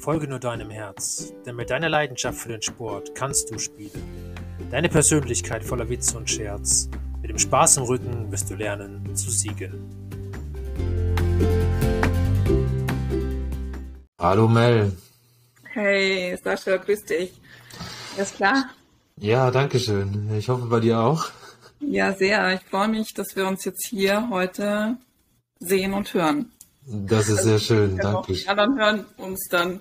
Folge nur deinem Herz, denn mit deiner Leidenschaft für den Sport kannst du spielen. Deine Persönlichkeit voller Witz und Scherz. Mit dem Spaß im Rücken wirst du lernen zu siegen. Hallo Mel. Hey Sascha, grüß dich. Alles klar? Ja, danke schön. Ich hoffe bei dir auch. Ja, sehr. Ich freue mich, dass wir uns jetzt hier heute sehen und hören. Das ist sehr schön, danke. Die anderen hören uns dann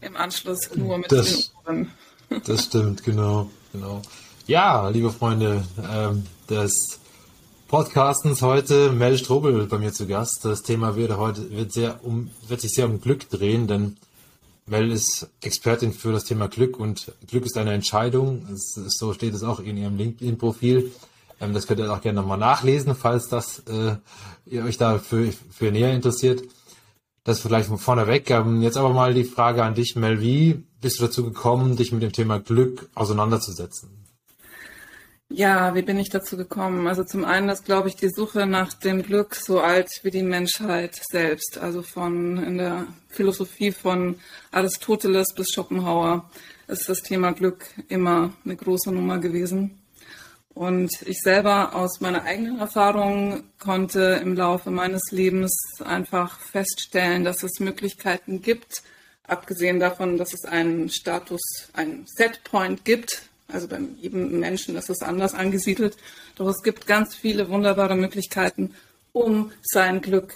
im Anschluss nur mit Das- den Ohren. Das stimmt, genau, genau. Ja, liebe Freunde ähm, des Podcastens heute, Mel Strobel bei mir zu Gast. Das Thema wird heute wird sehr um wird sich sehr um Glück drehen, denn Mel ist Expertin für das Thema Glück und Glück ist eine Entscheidung. Es so steht es auch in ihrem LinkedIn-Profil. Ähm, das könnt ihr auch gerne nochmal nachlesen, falls das äh, ihr euch dafür für näher interessiert. Das vielleicht von vorneweg. Ähm, jetzt aber mal die Frage an dich, Mel. Wie bist du dazu gekommen, dich mit dem Thema Glück auseinanderzusetzen? Ja, wie bin ich dazu gekommen? Also zum einen ist, glaube ich, die Suche nach dem Glück so alt wie die Menschheit selbst. Also von in der Philosophie von Aristoteles bis Schopenhauer ist das Thema Glück immer eine große Nummer gewesen. Und ich selber aus meiner eigenen Erfahrung konnte im Laufe meines Lebens einfach feststellen, dass es Möglichkeiten gibt, abgesehen davon, dass es einen Status, einen Setpoint gibt. Also bei jedem Menschen ist es anders angesiedelt. Doch es gibt ganz viele wunderbare Möglichkeiten, um sein Glück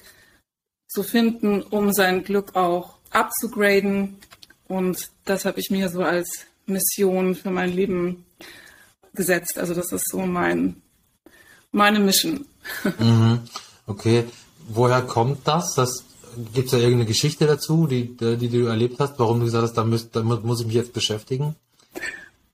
zu finden, um sein Glück auch abzugraden. Und das habe ich mir so als Mission für mein Leben gesetzt. Also das ist so mein, meine Mission. Okay, woher kommt das? das Gibt es da irgendeine Geschichte dazu, die, die du erlebt hast, warum du gesagt hast, da, müsst, damit muss ich mich jetzt beschäftigen?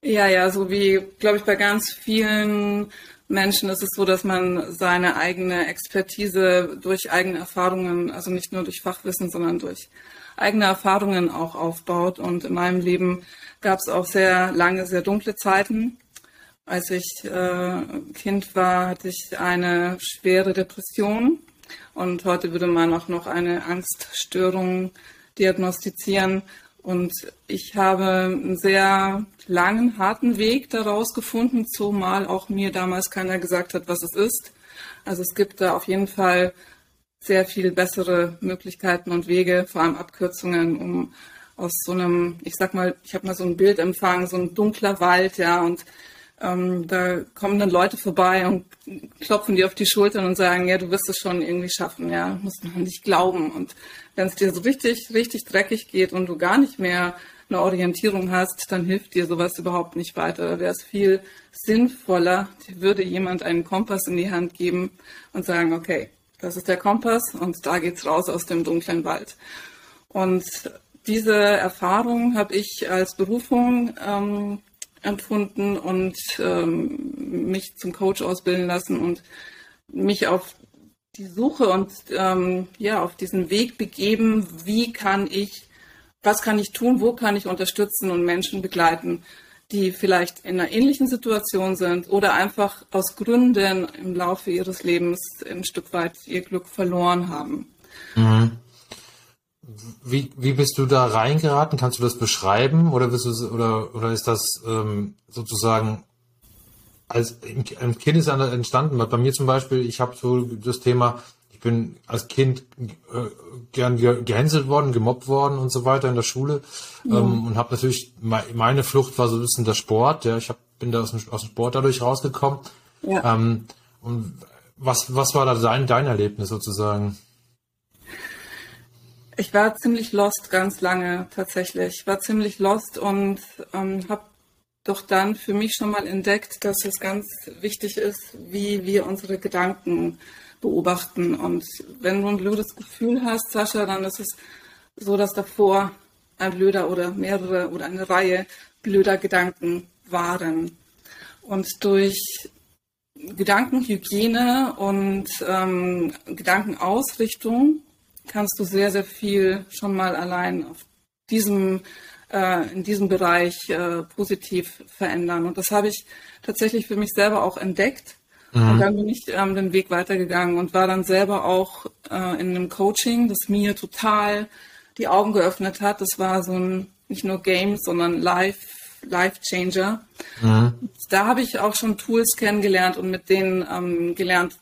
Ja, ja, so wie, glaube ich, bei ganz vielen Menschen ist es so, dass man seine eigene Expertise durch eigene Erfahrungen, also nicht nur durch Fachwissen, sondern durch eigene Erfahrungen auch aufbaut. Und in meinem Leben gab es auch sehr lange, sehr dunkle Zeiten. Als ich äh, Kind war, hatte ich eine schwere Depression und heute würde man auch noch eine Angststörung diagnostizieren. Und ich habe einen sehr langen, harten Weg daraus gefunden, zumal auch mir damals keiner gesagt hat, was es ist. Also es gibt da auf jeden Fall sehr viel bessere Möglichkeiten und Wege, vor allem Abkürzungen, um aus so einem, ich sag mal, ich habe mal so ein Bild empfangen, so ein dunkler Wald, ja, und ähm, da kommen dann Leute vorbei und klopfen dir auf die Schultern und sagen, ja, du wirst es schon irgendwie schaffen, ja, musst man nicht glauben. Und wenn es dir so richtig, richtig dreckig geht und du gar nicht mehr eine Orientierung hast, dann hilft dir sowas überhaupt nicht weiter. Da wäre es viel sinnvoller, würde jemand einen Kompass in die Hand geben und sagen, okay, das ist der Kompass und da geht's raus aus dem dunklen Wald. Und diese Erfahrung habe ich als Berufung ähm, empfunden und ähm, mich zum Coach ausbilden lassen und mich auf die Suche und ähm, ja auf diesen Weg begeben, wie kann ich, was kann ich tun, wo kann ich unterstützen und Menschen begleiten, die vielleicht in einer ähnlichen Situation sind oder einfach aus Gründen im Laufe ihres Lebens ein Stück weit ihr Glück verloren haben. Wie, wie bist du da reingeraten? Kannst du das beschreiben oder bist du oder oder ist das ähm, sozusagen als Kind ist dann entstanden? Bei mir zum Beispiel, ich habe so das Thema, ich bin als Kind äh, gern ge gehänselt worden, gemobbt worden und so weiter in der Schule ähm, und habe natürlich me meine Flucht war so ein bisschen der Sport. Ja, ich hab, bin da aus dem, aus dem Sport dadurch rausgekommen. Ja. Ähm, und was was war da dein dein Erlebnis sozusagen? Ich war ziemlich lost ganz lange tatsächlich. Ich war ziemlich lost und ähm, habe doch dann für mich schon mal entdeckt, dass es ganz wichtig ist, wie wir unsere Gedanken beobachten. Und wenn du ein blödes Gefühl hast, Sascha, dann ist es so, dass davor ein blöder oder mehrere oder eine Reihe blöder Gedanken waren. Und durch Gedankenhygiene und ähm, Gedankenausrichtung kannst du sehr, sehr viel schon mal allein auf diesem, äh, in diesem Bereich äh, positiv verändern. Und das habe ich tatsächlich für mich selber auch entdeckt. Und dann bin ich ähm, den Weg weitergegangen und war dann selber auch äh, in einem Coaching, das mir total die Augen geöffnet hat. Das war so ein nicht nur Game, sondern Life, Life Changer. Mhm. Da habe ich auch schon Tools kennengelernt und mit denen ähm, gelernt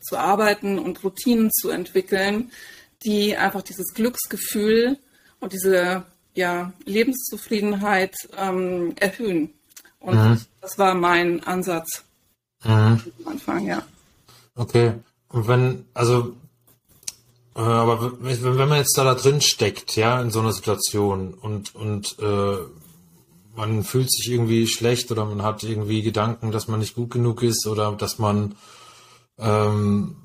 zu arbeiten und Routinen zu entwickeln, die einfach dieses Glücksgefühl und diese ja, Lebenszufriedenheit ähm, erhöhen. Und mhm. das war mein Ansatz mhm. am Anfang, ja. Okay. Und wenn, also, äh, aber wenn, wenn man jetzt da, da drin steckt, ja, in so einer Situation und, und äh, man fühlt sich irgendwie schlecht oder man hat irgendwie Gedanken, dass man nicht gut genug ist oder dass man ähm,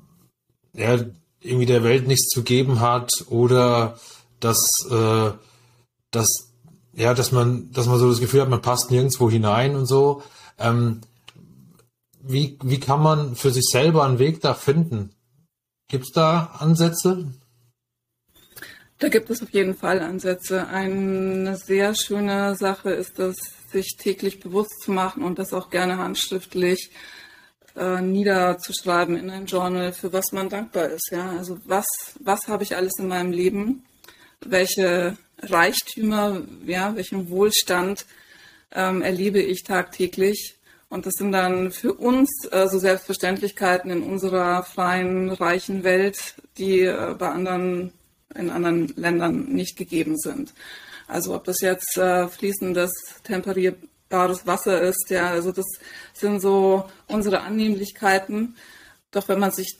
ja, irgendwie der Welt nichts zu geben hat oder dass, äh, dass, ja, dass man, dass man so das Gefühl hat, man passt nirgendwo hinein und so. Ähm, wie, wie kann man für sich selber einen Weg da finden? Gibt es da Ansätze? Da gibt es auf jeden Fall Ansätze. Eine sehr schöne Sache ist es, sich täglich bewusst zu machen und das auch gerne handschriftlich äh, niederzuschreiben in ein Journal, für was man dankbar ist. Ja, also was, was habe ich alles in meinem Leben? Welche Reichtümer, ja, welchen Wohlstand ähm, erlebe ich tagtäglich? Und das sind dann für uns äh, so Selbstverständlichkeiten in unserer freien, reichen Welt, die äh, bei anderen, in anderen Ländern nicht gegeben sind. Also ob das jetzt äh, fließendes, temperierbares Wasser ist, ja, also das sind so unsere Annehmlichkeiten. Doch wenn man sich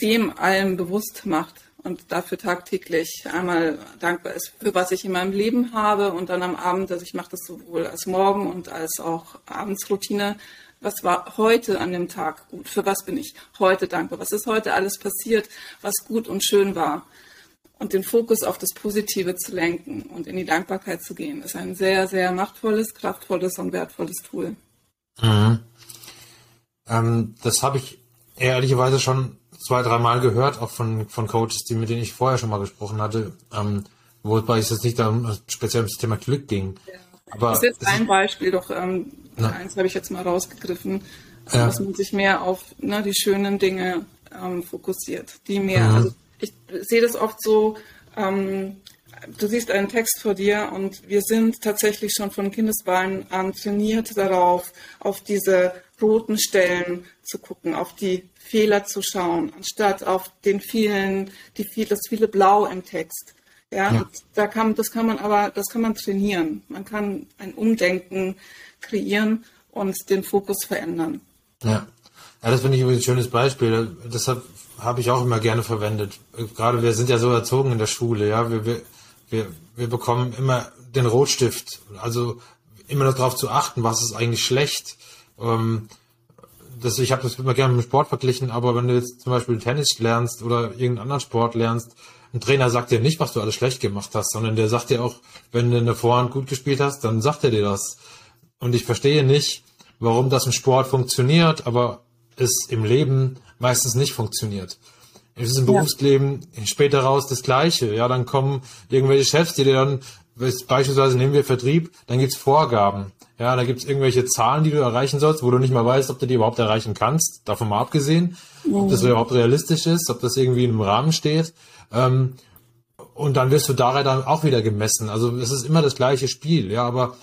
dem allem bewusst macht, und dafür tagtäglich einmal dankbar ist, für was ich in meinem Leben habe und dann am Abend, also ich mache das sowohl als Morgen und als auch Abendsroutine. Was war heute an dem Tag gut? Für was bin ich heute dankbar? Was ist heute alles passiert, was gut und schön war? Und den Fokus auf das Positive zu lenken und in die Dankbarkeit zu gehen, ist ein sehr, sehr machtvolles, kraftvolles und wertvolles Tool. Mhm. Ähm, das habe ich ehrlicherweise schon zwei, dreimal gehört, auch von, von Coaches, die, mit denen ich vorher schon mal gesprochen hatte, ähm, wobei es jetzt nicht darum speziell um das Thema Glück ging. Ja. Aber das ist jetzt ein Beispiel, doch ähm, eins habe ich jetzt mal rausgegriffen, ja. dass man sich mehr auf ne, die schönen Dinge ähm, fokussiert, die mehr, mhm. also ich sehe das oft so, ähm, du siehst einen Text vor dir und wir sind tatsächlich schon von Kindesbeinen an trainiert darauf, auf diese roten Stellen zu gucken, auf die Fehler zu schauen, anstatt auf den vielen, die viel, das viele Blau im Text. Ja, ja. da kann, das kann man aber, das kann man trainieren. Man kann ein Umdenken kreieren und den Fokus verändern. Ja. Ja, das finde ich ein schönes Beispiel. Deshalb habe ich auch immer gerne verwendet. Gerade wir sind ja so erzogen in der Schule, ja. Wir, wir, wir, wir bekommen immer den Rotstift. Also immer darauf zu achten, was ist eigentlich schlecht. Ähm, das, ich habe das immer gerne mit dem Sport verglichen, aber wenn du jetzt zum Beispiel Tennis lernst oder irgendeinen anderen Sport lernst, ein Trainer sagt dir nicht, was du alles schlecht gemacht hast, sondern der sagt dir auch, wenn du eine Vorhand gut gespielt hast, dann sagt er dir das. Und ich verstehe nicht, warum das im Sport funktioniert, aber es im Leben meistens nicht funktioniert. Es ist im ja. Berufsleben später raus das Gleiche. Ja, dann kommen irgendwelche Chefs, die dir dann, beispielsweise nehmen wir Vertrieb, dann gibt's Vorgaben. Ja, da gibt's irgendwelche Zahlen, die du erreichen sollst, wo du nicht mal weißt, ob du die überhaupt erreichen kannst. Davon mal abgesehen, mhm. ob das überhaupt realistisch ist, ob das irgendwie im Rahmen steht. Ähm, und dann wirst du daran dann auch wieder gemessen. Also es ist immer das gleiche Spiel, ja, aber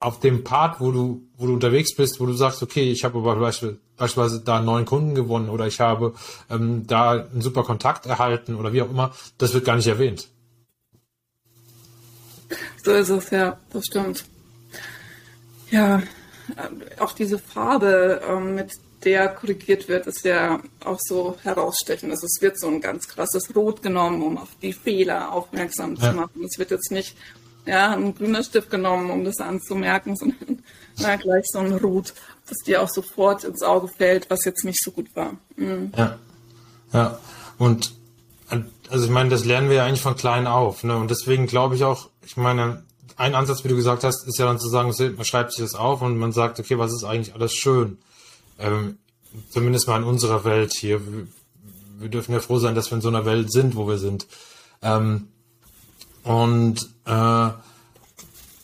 auf dem Part, wo du, wo du unterwegs bist, wo du sagst, okay, ich habe aber beispielsweise da einen neuen Kunden gewonnen oder ich habe ähm, da einen super Kontakt erhalten oder wie auch immer, das wird gar nicht erwähnt. So ist es, ja, das stimmt. Ja, äh, auch diese Farbe, ähm, mit der korrigiert wird, ist ja auch so herausstechend. Also es wird so ein ganz krasses Rot genommen, um auf die Fehler aufmerksam ja. zu machen. Es wird jetzt nicht ja, ein grüner Stift genommen, um das anzumerken, sondern na, gleich so ein Rot, das dir auch sofort ins Auge fällt, was jetzt nicht so gut war. Mhm. Ja, ja. Und also ich meine, das lernen wir ja eigentlich von klein auf. Ne? Und deswegen glaube ich auch, ich meine, ein Ansatz, wie du gesagt hast, ist ja dann zu sagen, man schreibt sich das auf und man sagt, okay, was ist eigentlich alles schön? Ähm, zumindest mal in unserer Welt hier. Wir, wir, dürfen ja froh sein, dass wir in so einer Welt sind, wo wir sind. Ähm, und äh,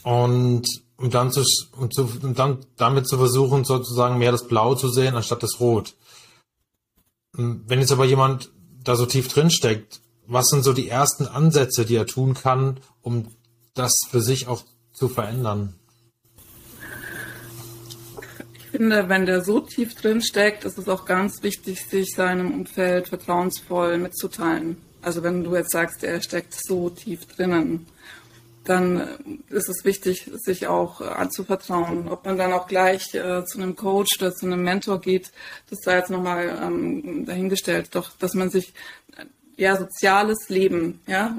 und um dann zu, um zu um dann damit zu versuchen, sozusagen mehr das Blau zu sehen anstatt das Rot. Wenn jetzt aber jemand da so tief drin steckt, was sind so die ersten Ansätze, die er tun kann, um das für sich auch zu verändern? Ich finde, wenn der so tief drin steckt, ist es auch ganz wichtig, sich seinem Umfeld vertrauensvoll mitzuteilen. Also wenn du jetzt sagst, er steckt so tief drinnen, dann ist es wichtig, sich auch anzuvertrauen. Ob man dann auch gleich äh, zu einem Coach oder zu einem Mentor geht, das sei jetzt nochmal ähm, dahingestellt. Doch, dass man sich ja, soziales Leben, ja,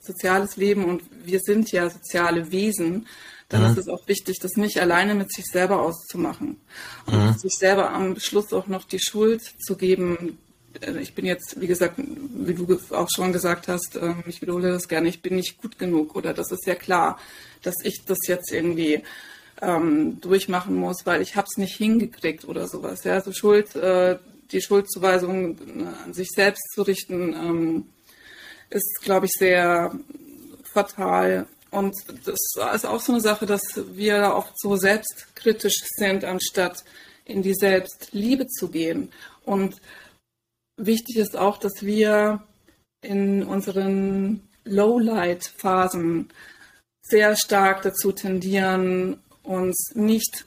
soziales Leben und wir sind ja soziale Wesen, dann mhm. ist es auch wichtig, das nicht alleine mit sich selber auszumachen und mhm. sich selber am Schluss auch noch die Schuld zu geben. Äh, ich bin jetzt, wie gesagt, wie du auch schon gesagt hast, ähm, ich wiederhole das gerne, ich bin nicht gut genug oder das ist ja klar, dass ich das jetzt irgendwie ähm, durchmachen muss, weil ich habe es nicht hingekriegt oder sowas. Ja, also Schuld, äh, die Schuldzuweisung äh, an sich selbst zu richten, ähm, ist, glaube ich, sehr fatal. Und das ist auch so eine Sache, dass wir oft so selbstkritisch sind, anstatt in die Selbstliebe zu gehen. Und wichtig ist auch, dass wir in unseren Lowlight-Phasen sehr stark dazu tendieren, uns nicht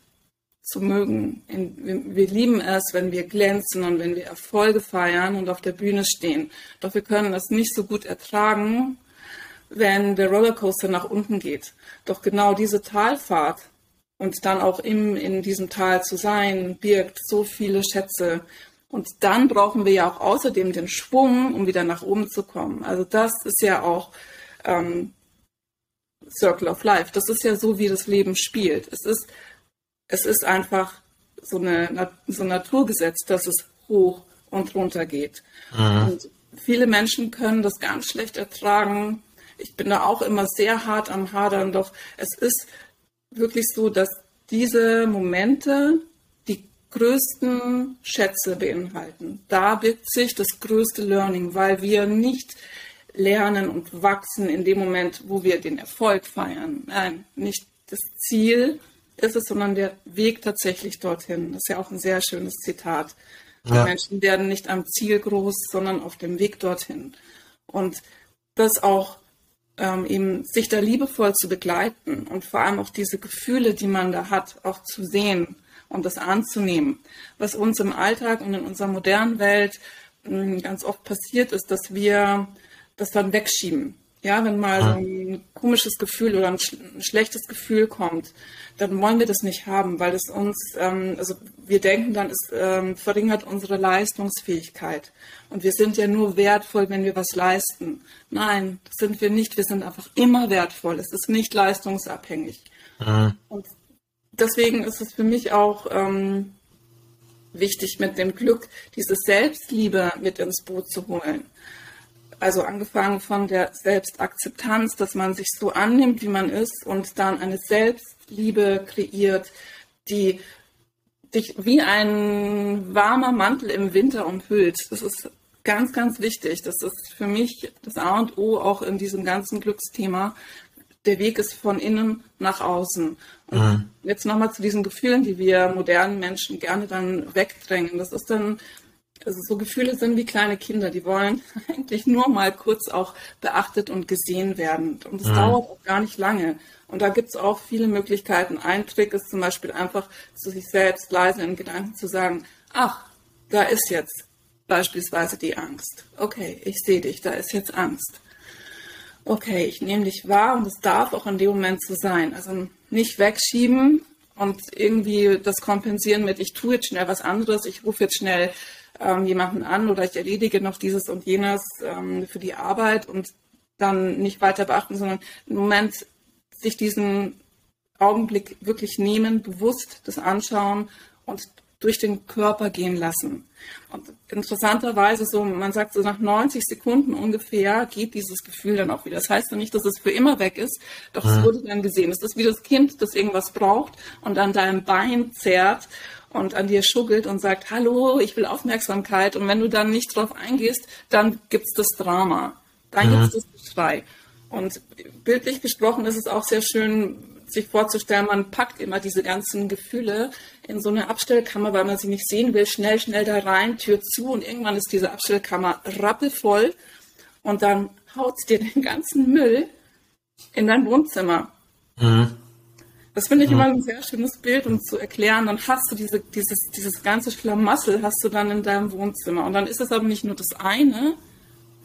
zu mögen. Wir lieben es, wenn wir glänzen und wenn wir Erfolge feiern und auf der Bühne stehen. Doch wir können es nicht so gut ertragen, wenn der Rollercoaster nach unten geht. Doch genau diese Talfahrt und dann auch im, in diesem Tal zu sein, birgt so viele Schätze. Und dann brauchen wir ja auch außerdem den Schwung, um wieder nach oben zu kommen. Also das ist ja auch ähm, Circle of Life. Das ist ja so, wie das Leben spielt. Es ist es ist einfach so, eine, so ein Naturgesetz, dass es hoch und runter geht. Mhm. Und viele Menschen können das ganz schlecht ertragen. Ich bin da auch immer sehr hart am Hadern, doch es ist wirklich so, dass diese Momente größten Schätze beinhalten. Da birgt sich das größte Learning, weil wir nicht lernen und wachsen in dem Moment, wo wir den Erfolg feiern. Nein, nicht das Ziel, ist es, sondern der Weg tatsächlich dorthin. Das ist ja auch ein sehr schönes Zitat. Ja. Menschen werden nicht am Ziel groß, sondern auf dem Weg dorthin. Und das auch ähm, eben sich da liebevoll zu begleiten und vor allem auch diese Gefühle, die man da hat, auch zu sehen und das anzunehmen. Was uns im Alltag und in unserer modernen Welt hm, ganz oft passiert, ist, dass wir das dann wegschieben. Ja, wenn mal so ein komisches Gefühl oder ein, sch ein, schlechtes Gefühl kommt, dann wollen wir das nicht haben, weil es uns, ähm, also wir denken dann, es ähm, verringert unsere Leistungsfähigkeit. Und wir sind ja nur wertvoll, wenn wir was leisten. Nein, das sind wir nicht. Wir sind einfach immer wertvoll. Es ist nicht leistungsabhängig. Mhm. Und deswegen ist es für mich auch ähm, wichtig, mit dem Glück diese Selbstliebe mit ins Boot zu holen. Also angefangen von der Selbstakzeptanz, dass man sich so annimmt, wie man ist und dann eine Selbstliebe kreiert, die dich wie ein warmer Mantel im Winter umhüllt. Das ist ganz, ganz wichtig. Das ist für mich das A und O auch in diesem ganzen Glücksthema. Der Weg ist von innen nach außen. Und mhm. jetzt nochmal zu diesen Gefühlen, die wir modernen Menschen gerne dann wegdrängen. Das ist dann also so Gefühle sind wie kleine Kinder, die wollen eigentlich nur mal kurz auch beachtet und gesehen werden. Und es mhm. dauert auch gar nicht lange. Und da gibt es auch viele Möglichkeiten. Ein Trick ist zum Beispiel einfach zu sich selbst leise in Gedanken zu sagen, ach, da ist jetzt beispielsweise die Angst. Okay, ich sehe dich, da ist jetzt Angst. Okay, ich nehme dich wahr und es darf auch in dem Moment so sein. Also nicht wegschieben und irgendwie das kompensieren mit, ich tue jetzt schnell was anderes, ich rufe jetzt schnell ähm, jemanden an oder ich erledige noch dieses und jenes ähm, für die Arbeit und dann nicht weiter beachten, sondern im Moment sich diesen Augenblick wirklich nehmen, bewusst das anschauen und durch den Körper gehen lassen. Und interessanterweise, so, man sagt so nach 90 Sekunden ungefähr geht dieses Gefühl dann auch wieder. Das heißt ja nicht, dass es für immer weg ist, doch es wurde dann gesehen. Es ist wie das Kind, das irgendwas braucht und an deinem Bein zerrt und an dir schuggelt und sagt, hallo, ich will Aufmerksamkeit. Und wenn du dann nicht drauf eingehst, dann gibt's das Drama. Dann mhm. gibt's das Geschrei. Und bildlich gesprochen ist es auch sehr schön, sich vorzustellen, man packt immer diese ganzen Gefühle in so eine Abstellkammer, weil man sie nicht sehen will, schnell, schnell da rein, Tür zu und irgendwann ist diese Abstellkammer rappelvoll und dann haut dir den ganzen Müll in dein Wohnzimmer. Mhm. Das finde ich mhm. immer ein sehr schönes Bild, um zu erklären. Dann hast du diese, dieses, dieses ganze Schlamassel hast du dann in deinem Wohnzimmer. Und dann ist es aber nicht nur das eine,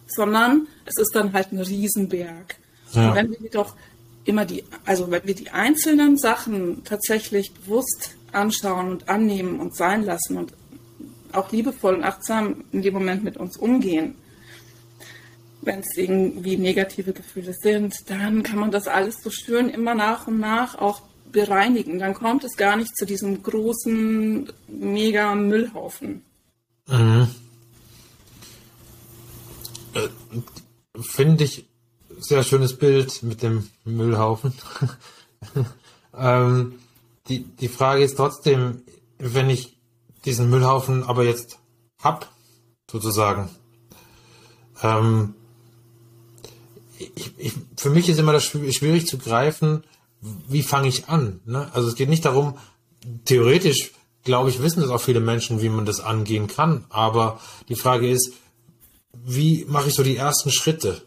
sondern es ist dann halt ein Riesenberg. Ja. Und wenn wir doch immer die, also wenn wir die einzelnen Sachen tatsächlich bewusst anschauen und annehmen und sein lassen und auch liebevoll und achtsam in dem Moment mit uns umgehen, wenn es irgendwie negative Gefühle sind, dann kann man das alles so schön immer nach und nach auch bereinigen. Dann kommt es gar nicht zu diesem großen, mega Müllhaufen. Mhm. Äh, Finde ich sehr schönes Bild mit dem Müllhaufen. ähm, die, die Frage ist trotzdem, wenn ich diesen Müllhaufen aber jetzt hab, sozusagen, ähm, ich, ich, für mich ist immer das schwierig zu greifen, wie fange ich an? Ne? Also es geht nicht darum, theoretisch, glaube ich, wissen das auch viele Menschen, wie man das angehen kann. Aber die Frage ist, wie mache ich so die ersten Schritte?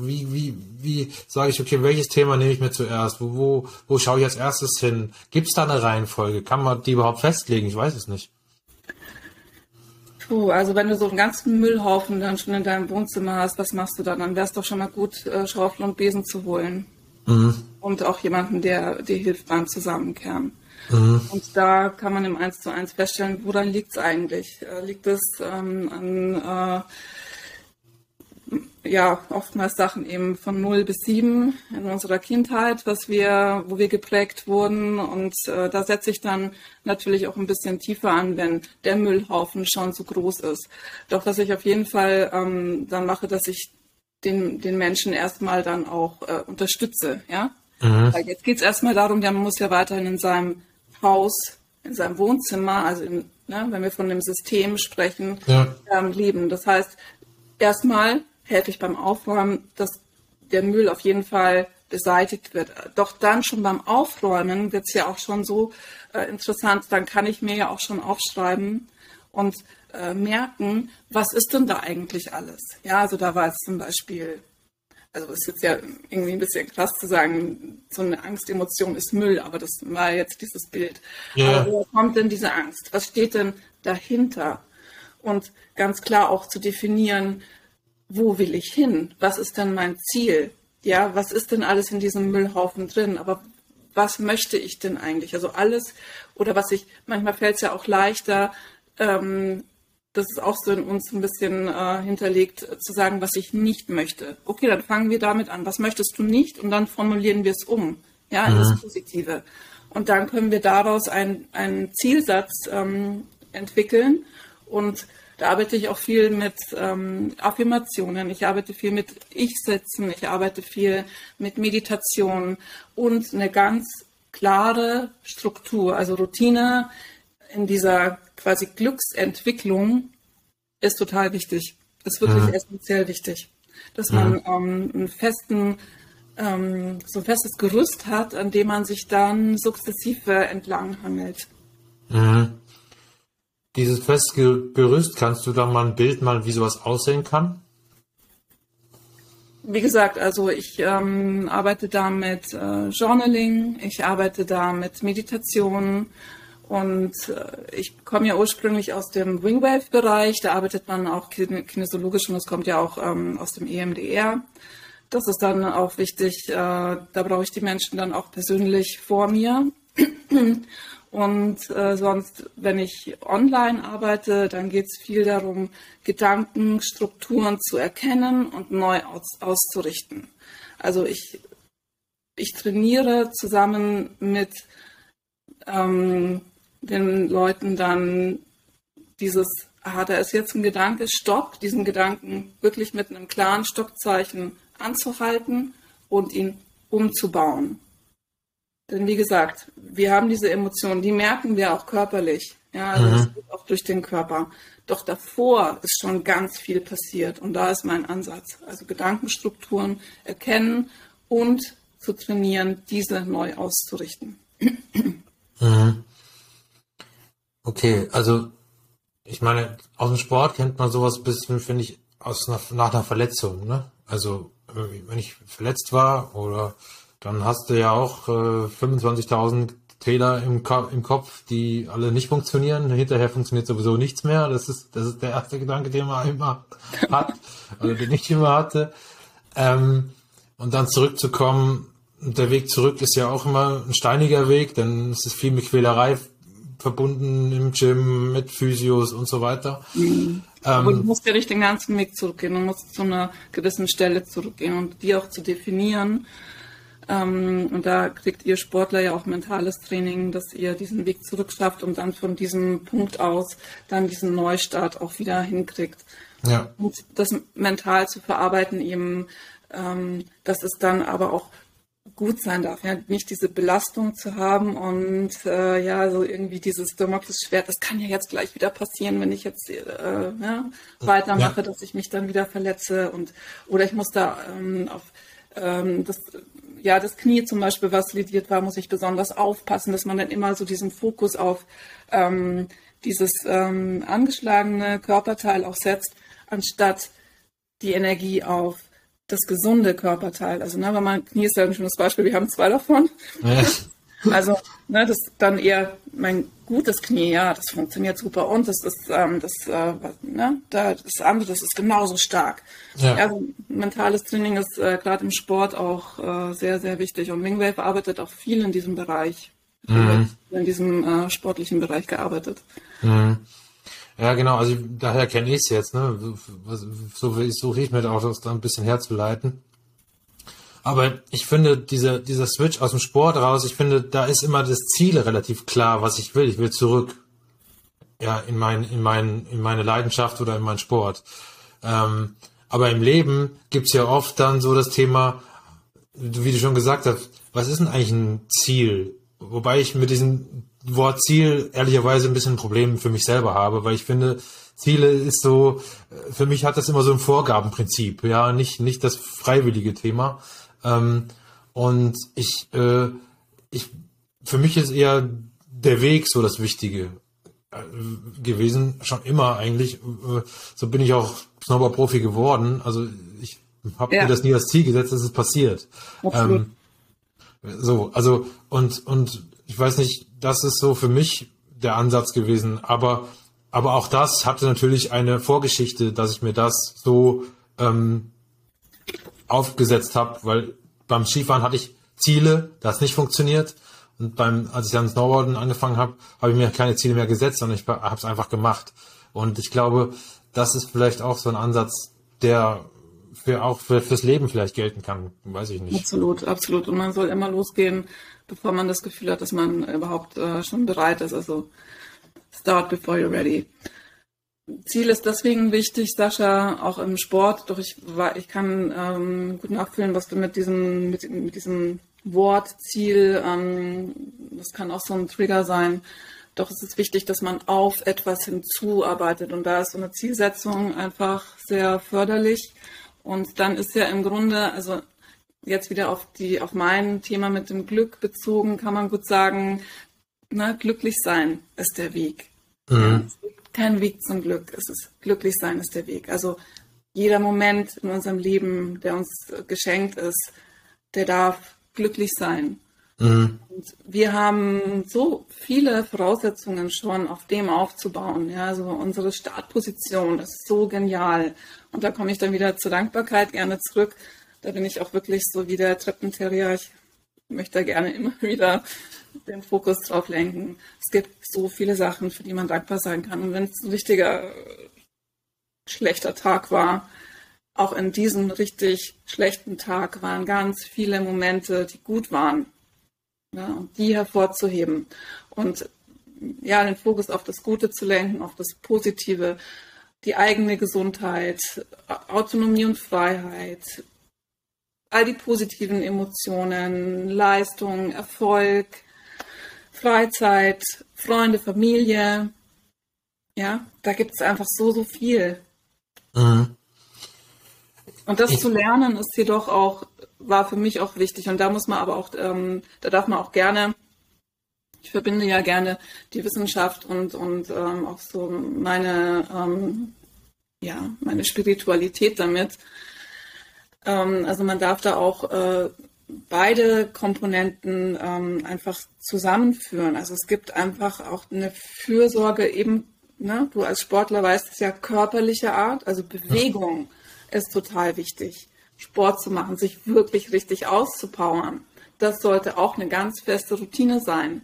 Wie, wie, wie sage ich, okay, welches Thema nehme ich mir zuerst? Wo, wo, wo schaue ich als erstes hin? Gibt es da eine Reihenfolge? Kann man die überhaupt festlegen? Ich weiß es nicht. Puh, also wenn du so einen ganzen Müllhaufen dann schon in deinem Wohnzimmer hast, was machst du dann? Dann wäre es doch schon mal gut, äh, Schaufel und Besen zu holen. Mhm. Und auch jemanden, der dir hilft beim Zusammenkehren. Mhm. Und da kann man im 1 zu 1 feststellen, woran liegt es eigentlich? Äh, liegt es ähm, an äh, ja, oftmals Sachen eben von 0 bis 7 in unserer Kindheit, was wir, wo wir geprägt wurden. Und äh, da setze ich dann natürlich auch ein bisschen tiefer an, wenn der Müllhaufen schon so groß ist. Doch was ich auf jeden Fall ähm, dann mache, dass ich den, den Menschen erstmal dann auch äh, unterstütze. Ja? Mhm. Weil jetzt geht es erstmal darum, der muss ja weiterhin in seinem Haus, in seinem Wohnzimmer, also in, ne, wenn wir von dem System sprechen, ja. ähm, leben. Das heißt, erstmal ich beim Aufräumen, dass der Müll auf jeden Fall beseitigt wird. Doch dann schon beim Aufräumen wird es ja auch schon so äh, interessant, dann kann ich mir ja auch schon aufschreiben und äh, merken, was ist denn da eigentlich alles? Ja, also da war jetzt zum Beispiel, also ist jetzt ja irgendwie ein bisschen krass zu sagen, so eine Angstemotion ist Müll, aber das war jetzt dieses Bild. Ja. Aber woher kommt denn diese Angst? Was steht denn dahinter? Und ganz klar auch zu definieren, wo will ich hin? Was ist denn mein Ziel? Ja, was ist denn alles in diesem Müllhaufen drin? Aber was möchte ich denn eigentlich? Also alles, oder was ich, manchmal fällt es ja auch leichter, ähm, das ist auch so in uns ein bisschen äh, hinterlegt, zu sagen, was ich nicht möchte. Okay, dann fangen wir damit an. Was möchtest du nicht? Und dann formulieren wir es um, ja, in mhm. das Positive. Und dann können wir daraus einen Zielsatz ähm, entwickeln. Und da arbeite ich auch viel mit ähm, Affirmationen. Ich arbeite viel mit Ich-Sätzen. Ich arbeite viel mit Meditation und eine ganz klare Struktur, also Routine in dieser quasi Glücksentwicklung ist total wichtig. Ist wirklich mhm. essentiell wichtig, dass man mhm. ähm, einen festen, ähm, so ein festes Gerüst hat, an dem man sich dann sukzessive entlang hangelt. Mhm. Dieses feste Gerüst, kannst du da mal ein Bild mal, wie sowas aussehen kann? Wie gesagt, also ich ähm, arbeite da mit äh, Journaling, ich arbeite da mit Meditation, und äh, ich komme ja ursprünglich aus dem Wingwave-Bereich, da arbeitet man auch kinesiologisch und das kommt ja auch ähm, aus dem EMDR. Das ist dann auch wichtig, äh, da brauche ich die Menschen dann auch persönlich vor mir. Und äh, sonst, wenn ich online arbeite, dann geht es viel darum, Gedankenstrukturen zu erkennen und neu aus, auszurichten. Also ich, ich trainiere zusammen mit ähm, den Leuten dann dieses, ah, da ist jetzt ein Gedanke, stopp, diesen Gedanken wirklich mit einem klaren Stoppzeichen anzuhalten und ihn umzubauen. Denn wie gesagt, wir haben diese Emotionen, die merken wir auch körperlich. Ja, also mhm. geht auch durch den Körper. Doch davor ist schon ganz viel passiert und da ist mein Ansatz. Also Gedankenstrukturen erkennen und zu trainieren, diese neu auszurichten. Mhm. Okay, also ich meine, aus dem Sport kennt man sowas ein bisschen, finde ich, aus einer, nach einer Verletzung, ne? Also wenn ich verletzt war oder dann hast du ja auch äh, 25.000 Fehler im, Ko im Kopf, die alle nicht funktionieren. Hinterher funktioniert sowieso nichts mehr. Das ist, das ist der erste Gedanke, den man immer hat, oder den ich immer hatte. Ähm, und dann zurückzukommen, der Weg zurück ist ja auch immer ein steiniger Weg, denn es ist viel mit Quälerei verbunden im Gym, mit Physios und so weiter. Mhm. Ähm, Aber du musst ja nicht den ganzen Weg zurückgehen, du musst zu einer gewissen Stelle zurückgehen und die auch zu definieren und da kriegt ihr Sportler ja auch mentales Training, dass ihr diesen Weg zurückschafft und dann von diesem Punkt aus dann diesen Neustart auch wieder hinkriegt. Ja. Und das mental zu verarbeiten eben, ähm, dass es dann aber auch gut sein darf, ja, nicht diese Belastung zu haben und äh, ja, so irgendwie dieses Damoklesschwert, das kann ja jetzt gleich wieder passieren, wenn ich jetzt äh, ja, weitermache, ja. dass ich mich dann wieder verletze und oder ich muss da ähm, auf ähm, das ja, das Knie zum Beispiel, was lidiert war, muss ich besonders aufpassen, dass man dann immer so diesen Fokus auf ähm, dieses ähm, angeschlagene Körperteil auch setzt, anstatt die Energie auf das gesunde Körperteil. Also, ne, wenn man Knie ist ja ein schönes Beispiel, wir haben zwei davon. Ja. Also, ne, das dann eher mein gutes Knie, ja, das funktioniert super. Und das ist, ähm, das, äh, ne, da, das andere, das ist genauso stark. Ja. Also, mentales Training ist äh, gerade im Sport auch äh, sehr, sehr wichtig. Und Wingwave arbeitet auch viel in diesem Bereich. Mhm. In diesem äh, sportlichen Bereich gearbeitet. Mhm. Ja, genau, also daher kenne ich es jetzt, ne? So versuche ich mir da auch das ein bisschen herzuleiten. Aber ich finde, dieser, dieser Switch aus dem Sport raus, ich finde, da ist immer das Ziel relativ klar, was ich will. Ich will zurück. Ja, in mein, in mein, in meine Leidenschaft oder in meinen Sport. Ähm, aber im Leben gibt's ja oft dann so das Thema, wie du schon gesagt hast, was ist denn eigentlich ein Ziel? Wobei ich mit diesem Wort Ziel ehrlicherweise ein bisschen ein Problem für mich selber habe, weil ich finde, Ziele ist so, für mich hat das immer so ein Vorgabenprinzip, ja, nicht, nicht das freiwillige Thema. Ähm, und ich, äh, ich, für mich ist eher der Weg so das Wichtige äh, gewesen, schon immer eigentlich. Äh, so bin ich auch Snowboard-Profi geworden. Also ich habe ja. mir das nie als Ziel gesetzt, dass es passiert. Ähm, so, also und und ich weiß nicht, das ist so für mich der Ansatz gewesen, aber aber auch das hatte natürlich eine Vorgeschichte, dass ich mir das so ähm, aufgesetzt habe, weil beim Skifahren hatte ich Ziele, das nicht funktioniert. Und beim, als ich dann Snowboarden angefangen habe, habe ich mir keine Ziele mehr gesetzt, sondern ich habe es einfach gemacht. Und ich glaube, das ist vielleicht auch so ein Ansatz, der für auch für, fürs Leben vielleicht gelten kann, weiß ich nicht. Absolut, absolut. Und man soll immer losgehen, bevor man das Gefühl hat, dass man überhaupt äh, schon bereit ist. Also start before you're ready. Ziel ist deswegen wichtig, Sascha, auch im Sport. Doch ich, ich kann ähm, gut nachfühlen, was du mit diesem, mit, mit diesem Wort Ziel, ähm, das kann auch so ein Trigger sein. Doch es ist wichtig, dass man auf etwas hinzuarbeitet. Und da ist so eine Zielsetzung einfach sehr förderlich. Und dann ist ja im Grunde, also jetzt wieder auf die, auf mein Thema mit dem Glück bezogen, kann man gut sagen, na, glücklich sein ist der Weg. Mhm kein Weg zum Glück. Es ist glücklich sein ist der Weg. Also jeder Moment in unserem Leben, der uns geschenkt ist, der darf glücklich sein. Mhm. Und wir haben so viele Voraussetzungen schon, auf dem aufzubauen. Ja, also unsere Startposition ist so genial. Und da komme ich dann wieder zur Dankbarkeit gerne zurück. Da bin ich auch wirklich so wie der Treppenterrier. Ich möchte da gerne immer wieder den Fokus drauf lenken. Es gibt so viele Sachen, für die man dankbar sein kann. Und wenn es ein richtiger schlechter Tag war, auch in diesem richtig schlechten Tag waren ganz viele Momente, die gut waren. Ja, und die hervorzuheben. Und ja, den Fokus auf das Gute zu lenken, auf das Positive, die eigene Gesundheit, Autonomie und Freiheit, all die positiven Emotionen, Leistung, Erfolg, Freizeit, Freunde, Familie. Ja, da gibt es einfach so, so viel. Mhm. Und das ich, zu lernen ist jedoch auch, war für mich auch wichtig. Und da muss man aber auch, ähm, da darf man auch gerne, ich verbinde ja gerne die Wissenschaft und, und ähm, auch so meine, ähm, ja, meine Spiritualität damit. Ähm, also man darf da auch äh, beide Komponenten ähm, einfach zusammenführen. Also es gibt einfach auch eine Fürsorge eben, ne, du als Sportler weißt es ja körperliche Art, also Bewegung ja. ist total wichtig. Sport zu machen, sich wirklich richtig auszupowern. Das sollte auch eine ganz feste Routine sein.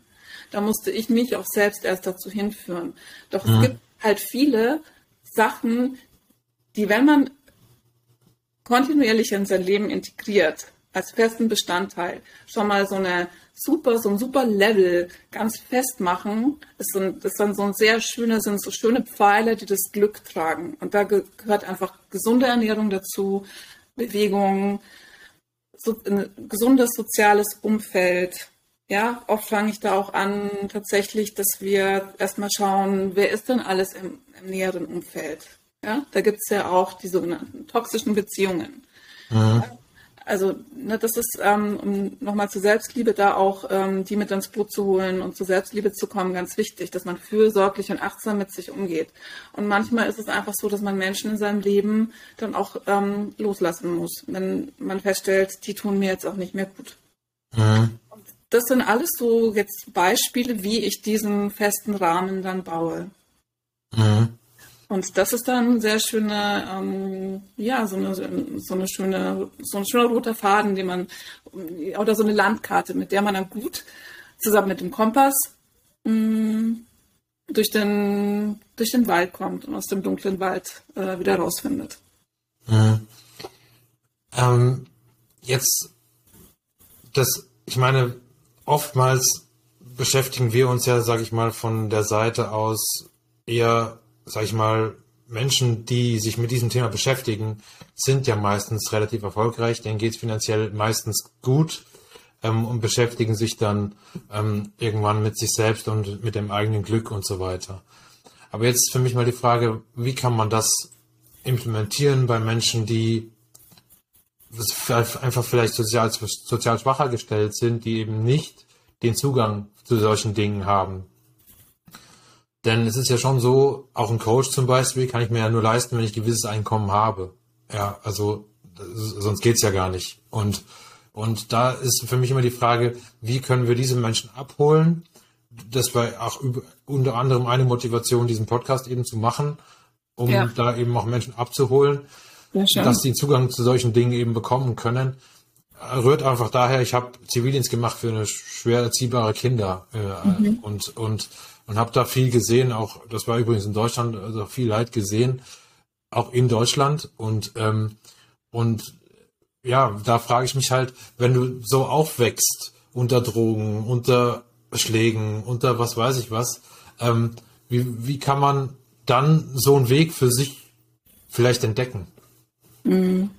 Da musste ich mich auch selbst erst dazu hinführen. Doch ja. es gibt halt viele Sachen, die, wenn man kontinuierlich in sein Leben integriert, als festen Bestandteil, schon mal so eine super, so ein super Level ganz fest machen, ist, so ist dann so ein sehr schöner, sind so schöne Pfeile, die das Glück tragen. Und da gehört einfach gesunde Ernährung dazu, Bewegung, so ein gesundes soziales Umfeld. Ja, oft fange ich da auch an, tatsächlich, dass wir erstmal schauen, wer ist denn alles im, im näheren Umfeld? Ja, da gibt es ja auch die sogenannten toxischen Beziehungen. Mhm. Also ne, das ist, ähm, um nochmal zur Selbstliebe da auch ähm, die mit ins Boot zu holen und zur Selbstliebe zu kommen, ganz wichtig, dass man fürsorglich und achtsam mit sich umgeht. Und manchmal ist es einfach so, dass man Menschen in seinem Leben dann auch ähm, loslassen muss, wenn man feststellt, die tun mir jetzt auch nicht mehr gut. Mhm. Das sind alles so jetzt Beispiele, wie ich diesen festen Rahmen dann baue. Mhm. Und das ist dann sehr schöne, ähm, ja, so eine, so eine schöne, so ein schöner roter Faden, den man, oder so eine Landkarte, mit der man dann gut zusammen mit dem Kompass mh, mm, durch den, durch den Wald kommt und aus dem dunklen Wald äh, wieder rausfindet. Mhm. Ähm, jetzt, das, ich meine, oftmals beschäftigen wir uns ja, sage ich mal, von der Seite aus eher sag ich mal, Menschen, die sich mit diesem Thema beschäftigen, sind ja meistens relativ erfolgreich, denen geht es finanziell meistens gut ähm, und beschäftigen sich dann ähm, irgendwann mit sich selbst und mit dem eigenen Glück und so weiter. Aber jetzt für mich mal die Frage, wie kann man das implementieren bei Menschen, die einfach vielleicht sozial, sozial schwacher gestellt sind, die eben nicht den Zugang zu solchen Dingen haben. Denn es ist ja schon so, auch ein Coach zum Beispiel kann ich mir ja nur leisten, wenn ich gewisses Einkommen habe. Ja, also sonst geht's ja gar nicht. Und, und da ist für mich immer die Frage, wie können wir diese Menschen abholen? Das war auch über, unter anderem eine Motivation, diesen Podcast eben zu machen, um ja. da eben auch Menschen abzuholen, ja, dass sie Zugang zu solchen Dingen eben bekommen können. Rührt einfach daher, ich habe Zivildienst gemacht für eine schwer erziehbare Kinder äh, mhm. und, und und habe da viel gesehen, auch das war übrigens in Deutschland, also viel Leid gesehen, auch in Deutschland und ähm, und ja, da frage ich mich halt, wenn du so aufwächst unter Drogen, unter Schlägen, unter was weiß ich was, ähm, wie, wie kann man dann so einen Weg für sich vielleicht entdecken? Mhm.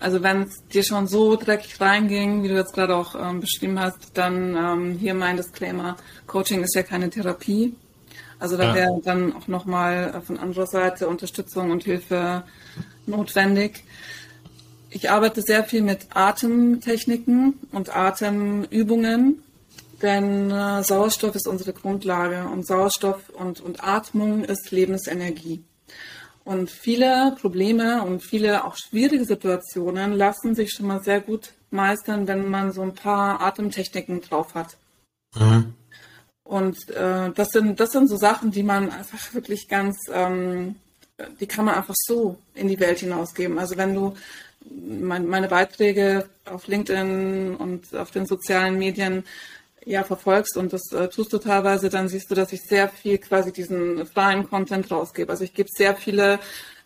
Also wenn es dir schon so dreckig reinging, wie du jetzt gerade auch ähm, beschrieben hast, dann ähm, hier mein Disclaimer, Coaching ist ja keine Therapie. Also da ja. wäre dann auch nochmal äh, von anderer Seite Unterstützung und Hilfe notwendig. Ich arbeite sehr viel mit Atemtechniken und Atemübungen, denn äh, Sauerstoff ist unsere Grundlage und Sauerstoff und, und Atmung ist Lebensenergie. Und viele Probleme und viele auch schwierige Situationen lassen sich schon mal sehr gut meistern, wenn man so ein paar Atemtechniken drauf hat. Mhm. Und äh, das sind das sind so Sachen, die man einfach wirklich ganz, ähm, die kann man einfach so in die Welt hinausgeben. Also wenn du mein, meine Beiträge auf LinkedIn und auf den sozialen Medien ja, verfolgst und das äh, tust du teilweise, dann siehst du, dass ich sehr viel quasi diesen freien Content rausgebe. Also ich gebe sehr viele,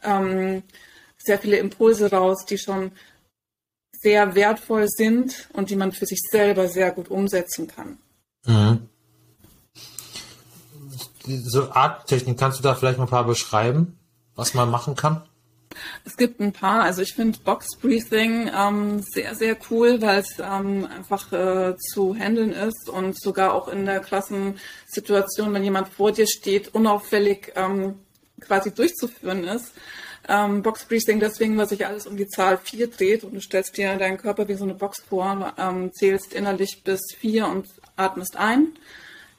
ähm, sehr viele Impulse raus, die schon sehr wertvoll sind und die man für sich selber sehr gut umsetzen kann. Mhm. Diese Arttechnik, kannst du da vielleicht mal ein paar beschreiben, was man machen kann? Es gibt ein paar. Also ich finde Box Breathing ähm, sehr, sehr cool, weil es ähm, einfach äh, zu handeln ist und sogar auch in der Klassensituation, wenn jemand vor dir steht, unauffällig ähm, quasi durchzuführen ist. Ähm, Box Breathing deswegen, weil sich alles um die Zahl 4 dreht und du stellst dir deinen Körper wie so eine Box vor, ähm, zählst innerlich bis 4 und atmest ein,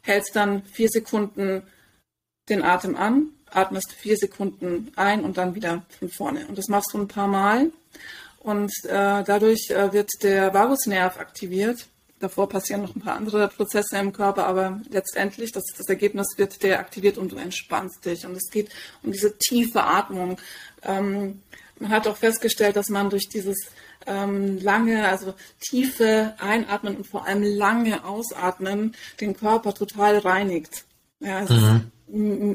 hältst dann vier Sekunden den Atem an, atmest vier Sekunden ein und dann wieder von vorne. Und das machst du ein paar Mal. Und äh, dadurch äh, wird der Vagusnerv aktiviert. Davor passieren noch ein paar andere Prozesse im Körper, aber letztendlich, das, das Ergebnis wird der aktiviert und du entspannst dich. Und es geht um diese tiefe Atmung. Ähm, man hat auch festgestellt, dass man durch dieses ähm, lange, also tiefe Einatmen und vor allem lange Ausatmen den Körper total reinigt. Ja, es, mhm.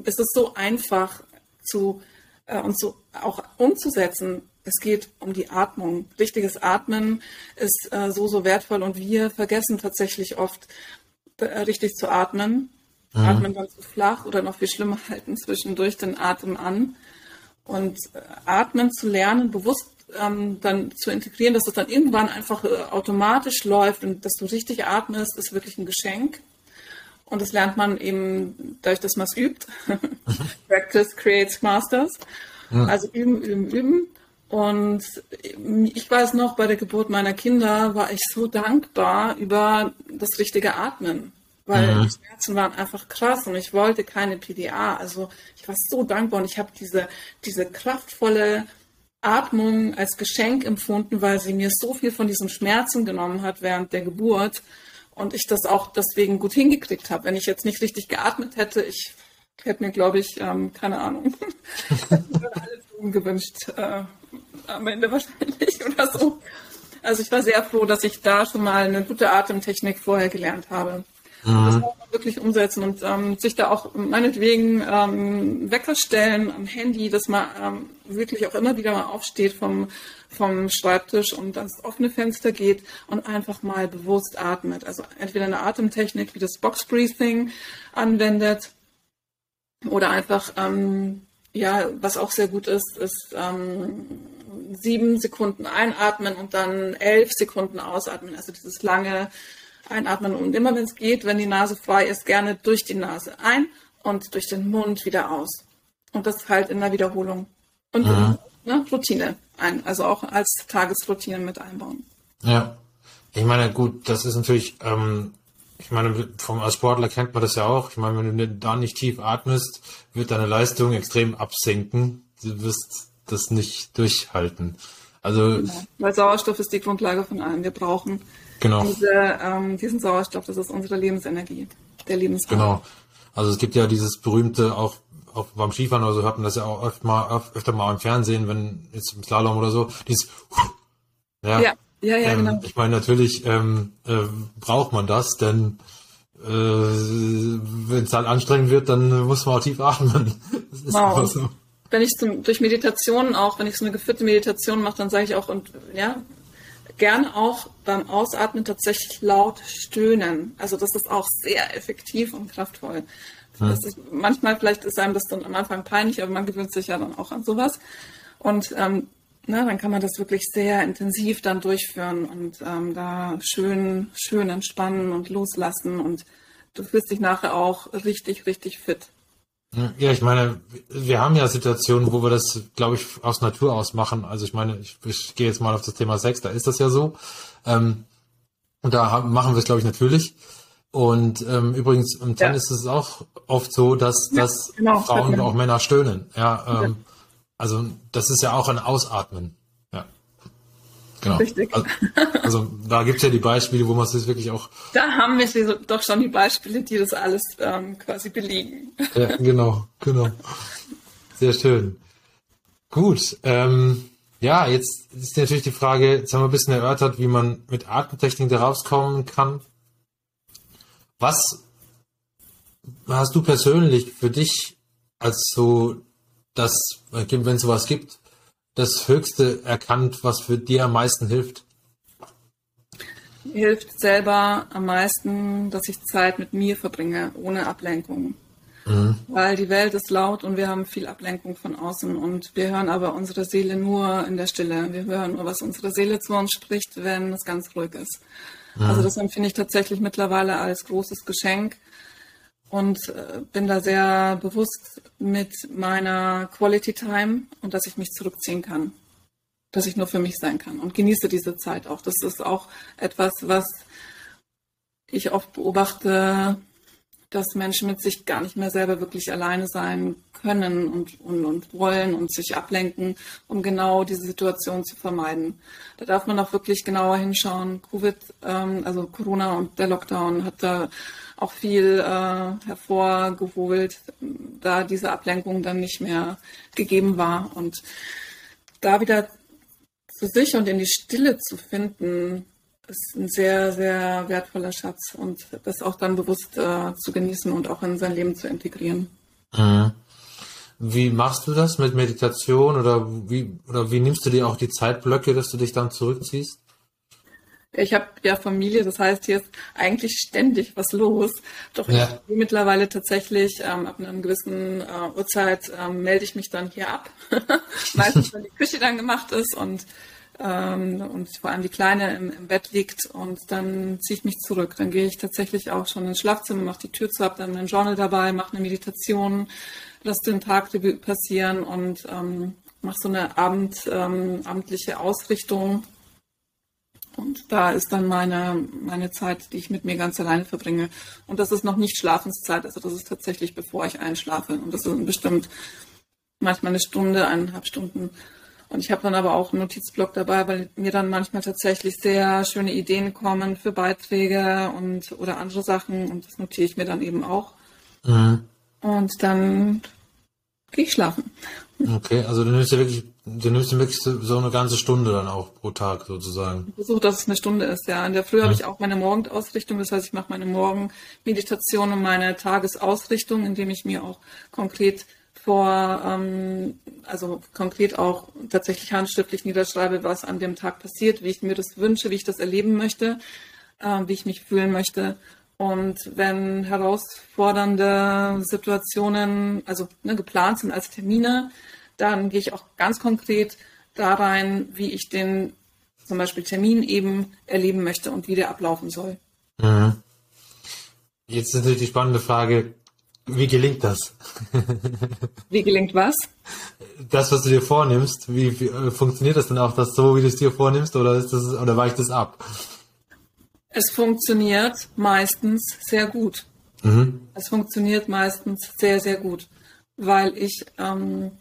Es ist so einfach zu äh, und so auch umzusetzen. Es geht um die Atmung. Richtiges Atmen ist äh, so, so wertvoll und wir vergessen tatsächlich oft, äh, richtig zu atmen. Mhm. Atmen dann zu flach oder noch viel schlimmer halten zwischendurch den Atem an. Und äh, atmen zu lernen, bewusst ähm, dann zu integrieren, dass das dann irgendwann einfach äh, automatisch läuft und dass du richtig atmest, ist wirklich ein Geschenk. Und das lernt man eben dadurch, dass man es übt. Practice creates masters. Ja. Also üben, üben, üben. Und ich weiß noch, bei der Geburt meiner Kinder war ich so dankbar über das richtige Atmen weil mhm. die Schmerzen waren einfach krass und ich wollte keine PDA. Also ich war so dankbar und ich habe diese, diese kraftvolle Atmung als Geschenk empfunden, weil sie mir so viel von diesen Schmerzen genommen hat während der Geburt und ich das auch deswegen gut hingekriegt habe. Wenn ich jetzt nicht richtig geatmet hätte, ich hätte mir, glaube ich, ähm, keine Ahnung, alles gewünscht, äh, am Ende wahrscheinlich oder so. Also ich war sehr froh, dass ich da schon mal eine gute Atemtechnik vorher gelernt habe. Mhm. Das muss man wirklich umsetzen und ähm, sich da auch meinetwegen ähm, Wecker stellen am Handy, dass man ähm, wirklich auch immer wieder mal aufsteht vom, vom Schreibtisch und ans offene Fenster geht und einfach mal bewusst atmet. Also entweder eine Atemtechnik wie das Box Breathing anwendet oder einfach, ähm, ja, was auch sehr gut ist, ist ähm, sieben Sekunden einatmen und dann elf Sekunden ausatmen. Also dieses lange einatmen und immer wenn es geht, wenn die Nase frei ist, gerne durch die Nase ein und durch den Mund wieder aus. Und das halt in der Wiederholung. Und mhm. Ne, Routine ein, also auch als Tagesroutine mit einbauen. Ja. Ich meine, gut, das ist natürlich, ähm, ich meine, vom, als Sportler kennt man das ja auch. Ich meine, wenn du da nicht tief atmest, wird deine Leistung extrem absinken. Du wirst das nicht durchhalten. Also, genau. Weil Sauerstoff ist die Grundlage von allem. Wir brauchen Genau. Diese, ähm, diesen Sauerstoff, das ist unsere Lebensenergie, der Lebensraum. Genau. Also es gibt ja dieses berühmte, auch, auch beim Skifahren oder so hört man das ja auch öfter mal, öfter mal im Fernsehen, wenn jetzt im Slalom oder so, dieses ja, ja, ja, ja ähm, genau. Ich meine, natürlich ähm, äh, braucht man das, denn äh, wenn es halt anstrengend wird, dann muss man auch tief atmen. Das ist wow. so. Wenn ich zum, durch Meditation auch, wenn ich so eine geführte Meditation mache, dann sage ich auch, und ja, gerne auch beim Ausatmen tatsächlich laut stöhnen. Also das ist auch sehr effektiv und kraftvoll. Ist, manchmal vielleicht ist einem das dann am Anfang peinlich, aber man gewöhnt sich ja dann auch an sowas. Und ähm, na, dann kann man das wirklich sehr intensiv dann durchführen und ähm, da schön, schön entspannen und loslassen und du fühlst dich nachher auch richtig, richtig fit. Ja, ich meine, wir haben ja Situationen, wo wir das, glaube ich, aus Natur aus machen. Also ich meine, ich, ich gehe jetzt mal auf das Thema Sex, da ist das ja so. Ähm, und da machen wir es, glaube ich, natürlich. Und ähm, übrigens im Tennis ja. ist es auch oft so, dass, ja, dass genau, Frauen und auch Männer stöhnen. Ja, ähm, also das ist ja auch ein Ausatmen. Genau. Richtig. Also, also da gibt es ja die Beispiele, wo man es wirklich auch. Da haben wir doch schon die Beispiele, die das alles ähm, quasi belegen. Ja, genau, genau. Sehr schön. Gut. Ähm, ja, jetzt ist natürlich die Frage, jetzt haben wir ein bisschen erörtert, wie man mit Atemtechnik da rauskommen kann. Was hast du persönlich für dich als so das, wenn es sowas gibt, das Höchste erkannt, was für dir am meisten hilft? Hilft selber am meisten, dass ich Zeit mit mir verbringe, ohne Ablenkung. Mhm. Weil die Welt ist laut und wir haben viel Ablenkung von außen und wir hören aber unsere Seele nur in der Stille. Wir hören nur, was unsere Seele zu uns spricht, wenn es ganz ruhig ist. Mhm. Also das empfinde ich tatsächlich mittlerweile als großes Geschenk, und äh, bin da sehr bewusst mit meiner Quality Time und dass ich mich zurückziehen kann, dass ich nur für mich sein kann und genieße diese Zeit auch. Das ist auch etwas, was ich oft beobachte dass Menschen mit sich gar nicht mehr selber wirklich alleine sein können und, und, und wollen und sich ablenken, um genau diese Situation zu vermeiden. Da darf man auch wirklich genauer hinschauen. Covid, ähm, also Corona und der Lockdown hat da auch viel äh, hervorgeholt, da diese Ablenkung dann nicht mehr gegeben war. Und da wieder zu sich und in die Stille zu finden, ist ein sehr, sehr wertvoller Schatz und das auch dann bewusst äh, zu genießen und auch in sein Leben zu integrieren. Mhm. Wie machst du das mit Meditation oder wie, oder wie nimmst du dir auch die Zeitblöcke, dass du dich dann zurückziehst? Ich habe ja Familie, das heißt, hier ist eigentlich ständig was los. Doch ja. ich mittlerweile tatsächlich ähm, ab einer gewissen äh, Uhrzeit ähm, melde ich mich dann hier ab. Meistens, wenn die Küche dann gemacht ist und ähm, und vor allem die Kleine im, im, Bett liegt und dann ziehe ich mich zurück. Dann gehe ich tatsächlich auch schon ins Schlafzimmer, mache die Tür zu, habe dann ein Journal dabei, mache eine Meditation, lasse den Tag passieren und ähm, mache so eine Abend, ähm, abendliche Ausrichtung. Und da ist dann meine, meine Zeit, die ich mit mir ganz alleine verbringe. Und das ist noch nicht Schlafenszeit, also das ist tatsächlich bevor ich einschlafe. Und das ist bestimmt manchmal eine Stunde, eineinhalb Stunden. Und ich habe dann aber auch einen Notizblock dabei, weil mir dann manchmal tatsächlich sehr schöne Ideen kommen für Beiträge und oder andere Sachen und das notiere ich mir dann eben auch. Mhm. Und dann gehe ich schlafen. Okay, also du nimmst ja wirklich, du nimmst ja wirklich so eine ganze Stunde dann auch pro Tag sozusagen. Ich versuche, dass es eine Stunde ist, ja. In der Früh mhm. habe ich auch meine Morgenausrichtung, das heißt, ich mache meine Morgenmeditation und meine Tagesausrichtung, indem ich mir auch konkret vor, ähm, also konkret auch tatsächlich handschriftlich niederschreibe, was an dem Tag passiert, wie ich mir das wünsche, wie ich das erleben möchte, äh, wie ich mich fühlen möchte. Und wenn herausfordernde Situationen, also ne, geplant sind als Termine, dann gehe ich auch ganz konkret da rein, wie ich den zum Beispiel Termin eben erleben möchte und wie der ablaufen soll. Mhm. Jetzt ist natürlich die spannende Frage, wie gelingt das? Wie gelingt was? Das, was du dir vornimmst, wie, wie äh, funktioniert das denn auch, das so, wie du es dir vornimmst, oder ist das, oder weicht es ab? Es funktioniert meistens sehr gut. Mhm. Es funktioniert meistens sehr, sehr gut, weil ich ähm,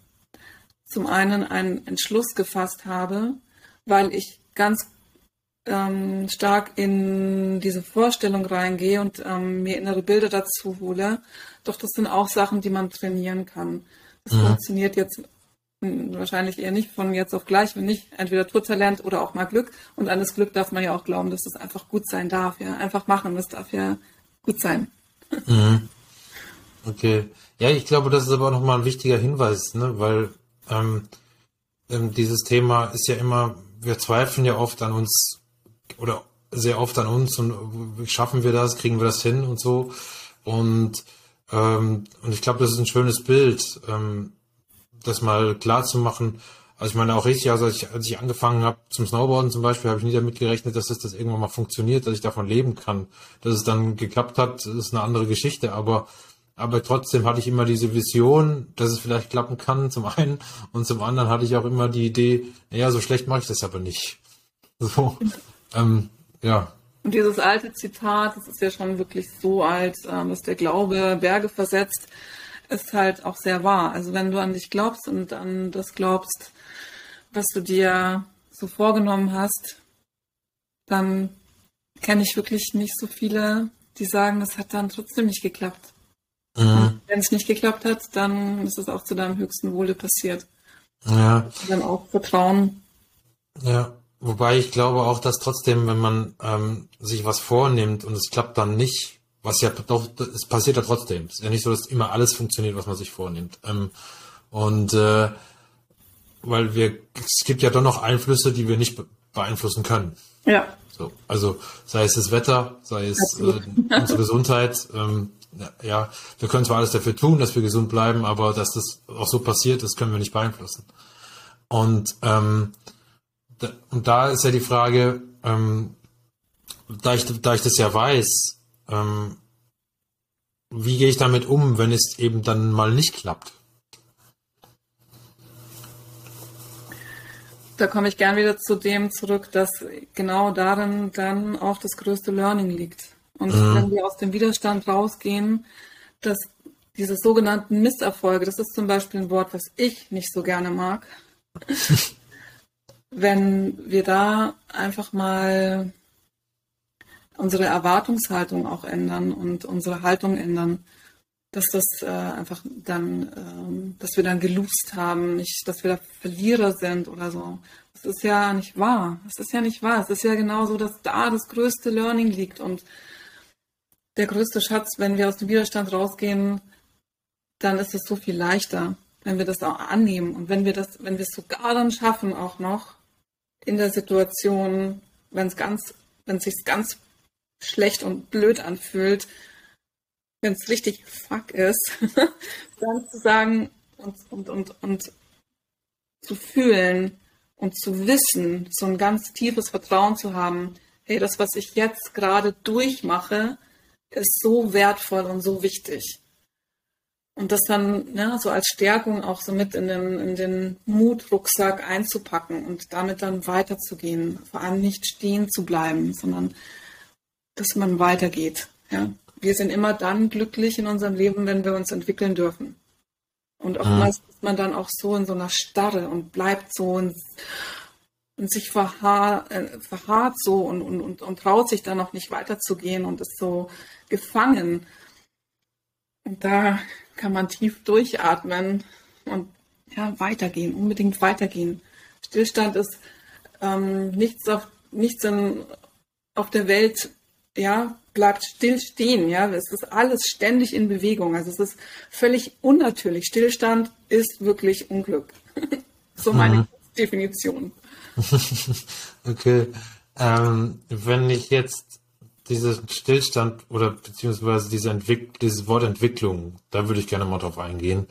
zum einen einen Entschluss gefasst habe, weil ich ganz ähm, stark in diese Vorstellung reingehe und ähm, mir innere Bilder dazu hole. Doch das sind auch Sachen, die man trainieren kann. Das mhm. funktioniert jetzt hm, wahrscheinlich eher nicht von jetzt auf gleich, wenn nicht entweder Talent oder auch mal Glück. Und an das Glück darf man ja auch glauben, dass es einfach gut sein darf. Ja, einfach machen, das darf ja gut sein. Mhm. Okay. Ja, ich glaube, das ist aber auch nochmal ein wichtiger Hinweis, ne? weil ähm, ähm, dieses Thema ist ja immer, wir zweifeln ja oft an uns oder sehr oft an uns und schaffen wir das, kriegen wir das hin und so. Und, ähm, und ich glaube, das ist ein schönes Bild, ähm, das mal klar zu machen. Also ich meine auch richtig, also als ich, als ich angefangen habe zum Snowboarden zum Beispiel, habe ich nie damit gerechnet, dass das, das irgendwann mal funktioniert, dass ich davon leben kann. Dass es dann geklappt hat, ist eine andere Geschichte, aber aber trotzdem hatte ich immer diese Vision, dass es vielleicht klappen kann, zum einen, und zum anderen hatte ich auch immer die Idee, naja, so schlecht mache ich das aber nicht. So. Ähm, ja. Und dieses alte Zitat, das ist ja schon wirklich so alt, ähm, dass der Glaube Berge versetzt, ist halt auch sehr wahr. Also wenn du an dich glaubst und an das glaubst, was du dir so vorgenommen hast, dann kenne ich wirklich nicht so viele, die sagen, es hat dann trotzdem nicht geklappt. Mhm. Wenn es nicht geklappt hat, dann ist es auch zu deinem höchsten Wohle passiert. Ja. Und dann auch Vertrauen. Ja. Wobei ich glaube auch, dass trotzdem, wenn man ähm, sich was vornimmt und es klappt dann nicht, was ja doch, es passiert ja trotzdem. Es ist ja nicht so, dass immer alles funktioniert, was man sich vornimmt. Ähm, und äh, weil wir, es gibt ja doch noch Einflüsse, die wir nicht beeinflussen können. Ja. So, also sei es das Wetter, sei es äh, unsere Gesundheit. Ähm, ja, wir können zwar alles dafür tun, dass wir gesund bleiben, aber dass das auch so passiert, das können wir nicht beeinflussen. Und ähm, und da ist ja die Frage, ähm, da, ich, da ich das ja weiß, ähm, wie gehe ich damit um, wenn es eben dann mal nicht klappt? Da komme ich gern wieder zu dem zurück, dass genau darin dann auch das größte Learning liegt. Und mhm. wenn wir aus dem Widerstand rausgehen, dass diese sogenannten Misserfolge, das ist zum Beispiel ein Wort, was ich nicht so gerne mag, wenn wir da einfach mal unsere Erwartungshaltung auch ändern und unsere Haltung ändern, dass das äh, einfach dann, äh, dass wir dann gelust haben, nicht, dass wir da Verlierer sind oder so. Das ist ja nicht wahr. Das ist ja nicht wahr. Es ist ja genau so, dass da das größte Learning liegt und der größte Schatz, wenn wir aus dem Widerstand rausgehen, dann ist es so viel leichter, wenn wir das auch annehmen und wenn wir das, wenn wir es sogar dann schaffen, auch noch in der Situation, wenn es ganz, wenn es sich ganz schlecht und blöd anfühlt, wenn es richtig fuck ist, dann zu sagen und, und, und, und zu fühlen und zu wissen, so ein ganz tiefes Vertrauen zu haben, hey, das, was ich jetzt gerade durchmache, ist so wertvoll und so wichtig. Und das dann ne, so als Stärkung auch so mit in den, in den Mutrucksack einzupacken und damit dann weiterzugehen. Vor allem nicht stehen zu bleiben, sondern dass man weitergeht. Ja? Wir sind immer dann glücklich in unserem Leben, wenn wir uns entwickeln dürfen. Und oftmals mhm. ist man dann auch so in so einer Starre und bleibt so und, und sich verharrt, äh, verharrt so und, und, und, und traut sich dann noch nicht weiterzugehen und ist so gefangen. Und da kann man tief durchatmen und ja, weitergehen, unbedingt weitergehen. Stillstand ist ähm, nichts auf nichts in, auf der Welt ja, bleibt still stehen, ja. Es ist alles ständig in Bewegung. Also es ist völlig unnatürlich. Stillstand ist wirklich Unglück. so meine mhm. Definition. okay. Ähm, wenn ich jetzt diesen Stillstand oder beziehungsweise diese Entwick dieses Wort Entwicklung, da würde ich gerne mal drauf eingehen.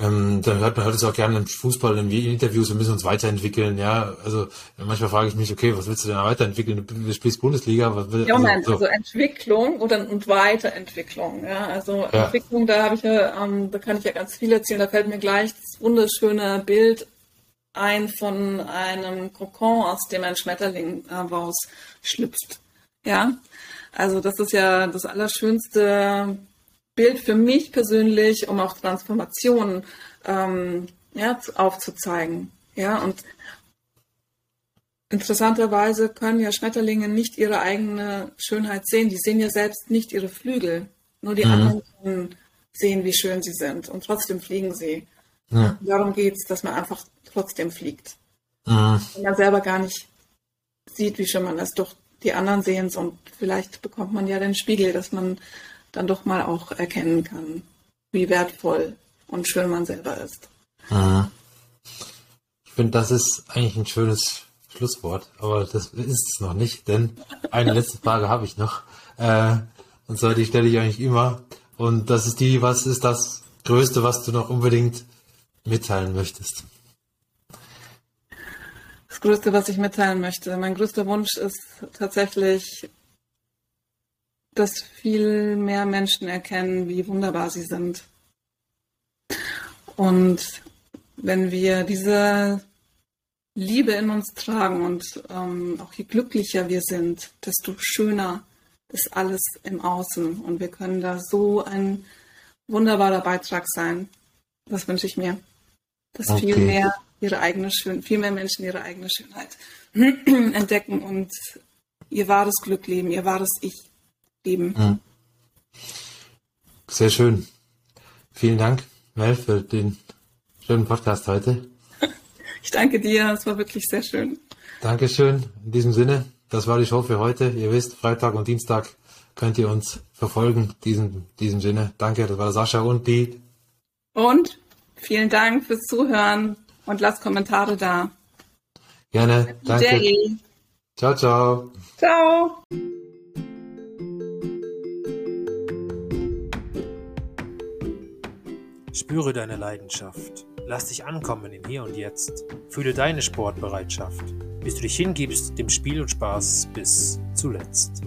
Ähm, da hört man hört es auch gerne im Fußball, in Interviews, wir müssen uns weiterentwickeln, ja. Also manchmal frage ich mich, okay, was willst du denn weiterentwickeln? Du spielst Bundesliga, was will, Ja, Moment, also, so. also Entwicklung oder und Weiterentwicklung, ja. Also ja. Entwicklung, da habe ich ja, ähm, da kann ich ja ganz viel erzählen. Da fällt mir gleich das wunderschöne Bild ein von einem Kokon, aus dem ein Schmetterling äh, rausschlüpft. Ja. Also das ist ja das allerschönste Bild für mich persönlich, um auch Transformationen ähm, ja, aufzuzeigen. Ja, und interessanterweise können ja Schmetterlinge nicht ihre eigene Schönheit sehen. Die sehen ja selbst nicht ihre Flügel. Nur die mhm. anderen sehen, wie schön sie sind. Und trotzdem fliegen sie. Ja. Darum geht es, dass man einfach trotzdem fliegt. Mhm. Und man selber gar nicht sieht, wie schön man ist. Doch die anderen sehen es und vielleicht bekommt man ja den Spiegel, dass man dann doch mal auch erkennen kann, wie wertvoll und schön man selber ist. Mhm. Ich finde, das ist eigentlich ein schönes Schlusswort, aber das ist es noch nicht, denn eine letzte Frage habe ich noch. Äh, und zwar, die stelle ich eigentlich immer. Und das ist die, was ist das Größte, was du noch unbedingt mitteilen möchtest? Das Größte, was ich mitteilen möchte. Mein größter Wunsch ist tatsächlich, dass viel mehr Menschen erkennen, wie wunderbar sie sind. Und wenn wir diese Liebe in uns tragen und ähm, auch je glücklicher wir sind, desto schöner ist alles im Außen. Und wir können da so ein wunderbarer Beitrag sein. Das wünsche ich mir. Dass okay. viel mehr ihre eigene Schön viel mehr Menschen ihre eigene Schönheit entdecken und ihr wahres Glück leben, ihr wahres Ich geben. Mhm. Sehr schön. Vielen Dank, Mel, für den schönen Podcast heute. Ich danke dir, es war wirklich sehr schön. Dankeschön. In diesem Sinne, das war die Show für heute. Ihr wisst, Freitag und Dienstag könnt ihr uns verfolgen. Diesem, diesem Sinne, danke, das war Sascha und die. Und vielen Dank fürs Zuhören und lasst Kommentare da. Gerne, danke. Day. Ciao, ciao. Ciao. Spüre deine Leidenschaft. Lass dich ankommen im Hier und Jetzt. Fühle deine Sportbereitschaft, bis du dich hingibst dem Spiel und Spaß bis zuletzt.